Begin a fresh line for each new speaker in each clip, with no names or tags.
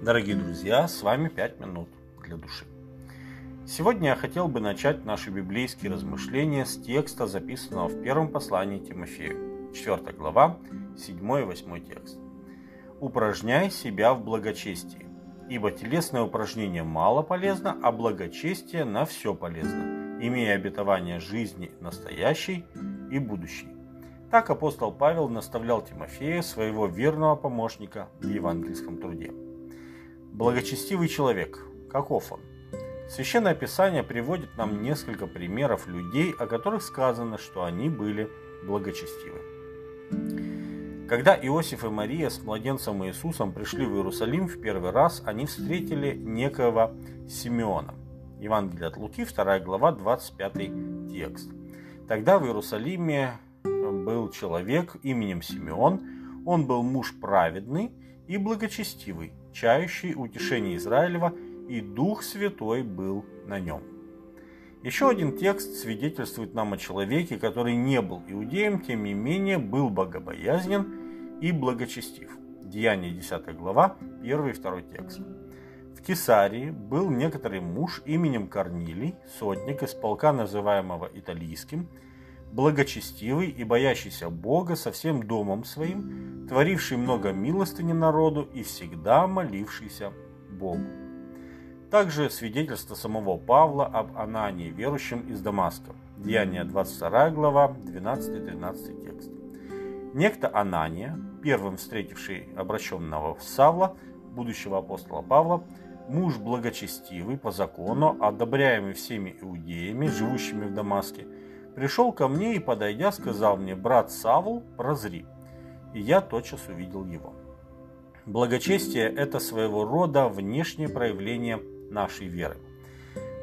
Дорогие друзья, с вами 5 минут для души. Сегодня я хотел бы начать наши библейские размышления с текста, записанного в первом послании Тимофею, 4 глава, 7 и 8 текст. «Упражняй себя в благочестии, ибо телесное упражнение мало полезно, а благочестие на все полезно, имея обетование жизни настоящей и будущей». Так апостол Павел наставлял Тимофея, своего верного помощника в евангельском труде. Благочестивый человек. Каков он? Священное Писание приводит нам несколько примеров людей, о которых сказано, что они были благочестивы. Когда Иосиф и Мария с младенцем Иисусом пришли в Иерусалим в первый раз, они встретили некоего Симеона. Евангелие от Луки, 2 глава, 25 текст. Тогда в Иерусалиме был человек именем Симеон, он был муж праведный и благочестивый, чающий утешение Израилева, и Дух Святой был на нем. Еще один текст свидетельствует нам о человеке, который не был иудеем, тем не менее был богобоязнен и благочестив. Деяние 10 глава, 1 и 2 текст. В Кесарии был некоторый муж именем Корнилий, сотник из полка, называемого Италийским, благочестивый и боящийся Бога со всем домом своим, творивший много милостыни народу и всегда молившийся Богу. Также свидетельство самого Павла об Анании, верующем из Дамаска. Деяние 22 глава, 12-13 текст. Некто Анания, первым встретивший обращенного Савла, будущего апостола Павла, муж благочестивый по закону, одобряемый всеми иудеями, живущими в Дамаске – пришел ко мне и, подойдя, сказал мне, брат Савл, прозри. И я тотчас увидел его. Благочестие – это своего рода внешнее проявление нашей веры.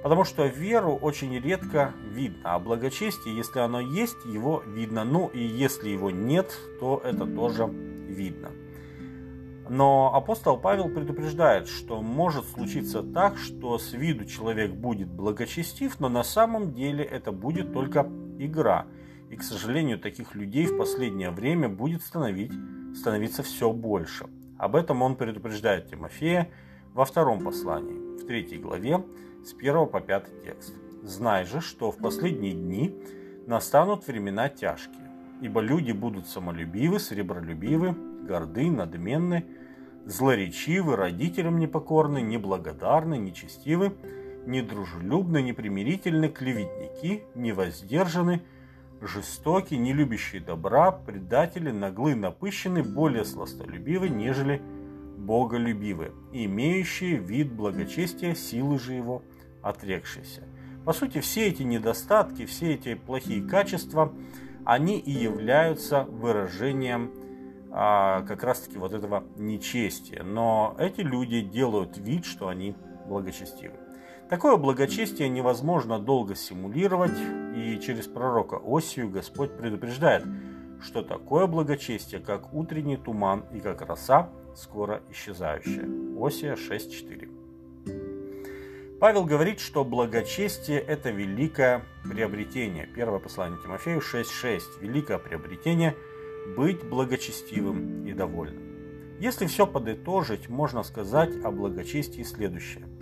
Потому что веру очень редко видно, а благочестие, если оно есть, его видно. Ну и если его нет, то это тоже видно. Но апостол Павел предупреждает, что может случиться так, что с виду человек будет благочестив, но на самом деле это будет только игра. И, к сожалению, таких людей в последнее время будет становить, становиться все больше. Об этом он предупреждает Тимофея во втором послании, в третьей главе, с 1 по 5 текст. «Знай же, что в последние дни настанут времена тяжкие, ибо люди будут самолюбивы, сребролюбивы, горды, надменны, злоречивы, родителям непокорны, неблагодарны, нечестивы, недружелюбны, непримирительны, клеветники, невоздержаны, жестоки, не любящие добра, предатели, наглы, напыщены, более сластолюбивы, нежели боголюбивы, имеющие вид благочестия, силы же его отрекшиеся. По сути, все эти недостатки, все эти плохие качества, они и являются выражением а, как раз-таки вот этого нечестия. Но эти люди делают вид, что они благочестивы. Такое благочестие невозможно долго симулировать, и через пророка Осию Господь предупреждает, что такое благочестие, как утренний туман и как роса, скоро исчезающая. Осия 6.4. Павел говорит, что благочестие – это великое приобретение. Первое послание Тимофею 6.6. Великое приобретение – быть благочестивым и довольным. Если все подытожить, можно сказать о благочестии следующее –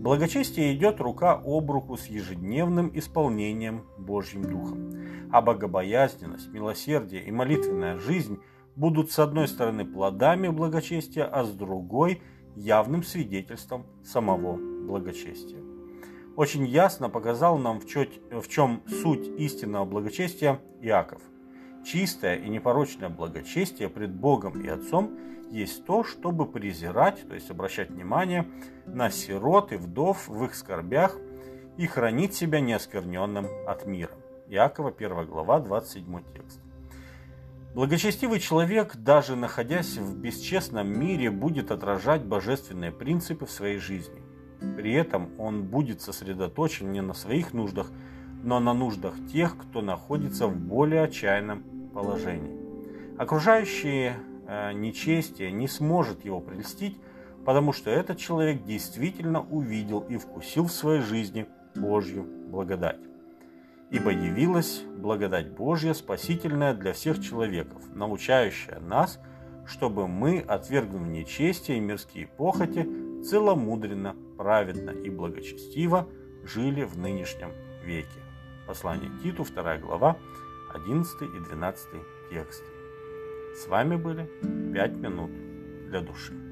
Благочестие идет рука об руку с ежедневным исполнением Божьим Духом. А богобоязненность, милосердие и молитвенная жизнь будут с одной стороны плодами благочестия, а с другой – явным свидетельством самого благочестия. Очень ясно показал нам, в чем суть истинного благочестия Иаков. Чистое и непорочное благочестие пред Богом и Отцом – есть то, чтобы презирать, то есть обращать внимание на сирот и вдов в их скорбях и хранить себя неоскверненным от мира. Иакова 1 глава 27 текст. Благочестивый человек, даже находясь в бесчестном мире, будет отражать божественные принципы в своей жизни. При этом он будет сосредоточен не на своих нуждах, но на нуждах тех, кто находится в более отчаянном положении. Окружающие Э, нечестие не сможет его прельстить, потому что этот человек действительно увидел и вкусил в своей жизни Божью благодать. Ибо явилась благодать Божья, спасительная для всех человеков, научающая нас, чтобы мы, отвергнув нечестие и мирские похоти, целомудренно, праведно и благочестиво жили в нынешнем веке. Послание Титу, 2 глава, 11 и 12 тексты. С вами были 5 минут для души.